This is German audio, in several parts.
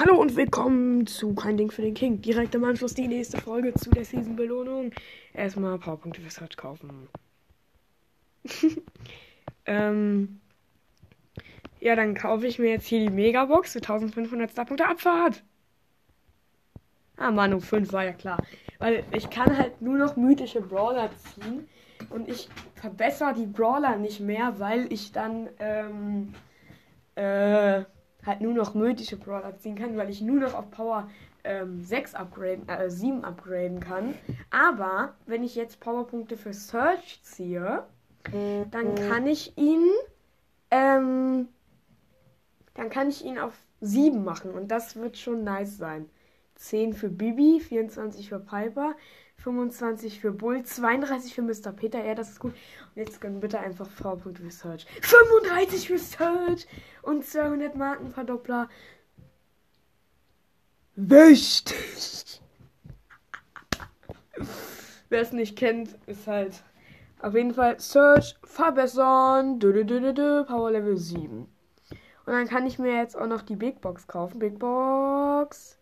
Hallo und willkommen zu Kein Ding für den King. Direkt im Anschluss die nächste Folge zu der Season-Belohnung. Erstmal Powerpunkte für Search kaufen. ähm, ja, dann kaufe ich mir jetzt hier die Megabox für 1500 Starpunkte Abfahrt. Ah, Manu 5 war ja klar. Weil ich kann halt nur noch mythische Brawler ziehen. Und ich verbessere die Brawler nicht mehr, weil ich dann, ähm, äh, halt nur noch mythische Brawler ziehen kann, weil ich nur noch auf Power ähm, 6 upgraden, äh, 7 upgraden kann. Aber wenn ich jetzt Powerpunkte für Search ziehe, dann kann ich ihn, ähm, dann kann ich ihn auf 7 machen und das wird schon nice sein. 10 für Bibi, 24 für Piper, 25 für Bull, 32 für Mr. Peter. Ja, das ist gut. Und jetzt können bitte einfach V-Punkte für Search. 35 für Search und 200 Markenverdoppler. Wichtig. Wer es nicht kennt, ist halt auf jeden Fall Search verbessern. Dö, dö, dö, dö, Power Level 7. Und dann kann ich mir jetzt auch noch die Big Box kaufen. Big Box.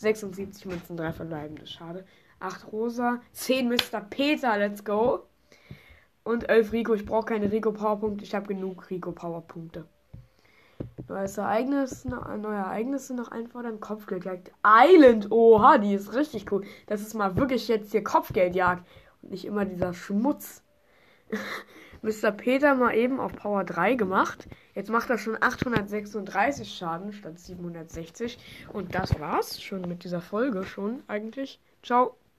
76 Münzen, 3 verbleibende. Schade. 8 Rosa, 10 Mr. Peter, let's go. Und 11 Rico, ich brauche keine Rico Powerpunkte, ich habe genug Rico Powerpunkte. Neues Ereignis, neue Ereignisse noch einfordern, Kopfgeldjagd. Island, oha, die ist richtig cool. Das ist mal wirklich jetzt hier Kopfgeldjagd und nicht immer dieser Schmutz. Mr. Peter mal eben auf Power 3 gemacht. Jetzt macht er schon 836 Schaden statt 760. Und das war's schon mit dieser Folge schon eigentlich. Ciao.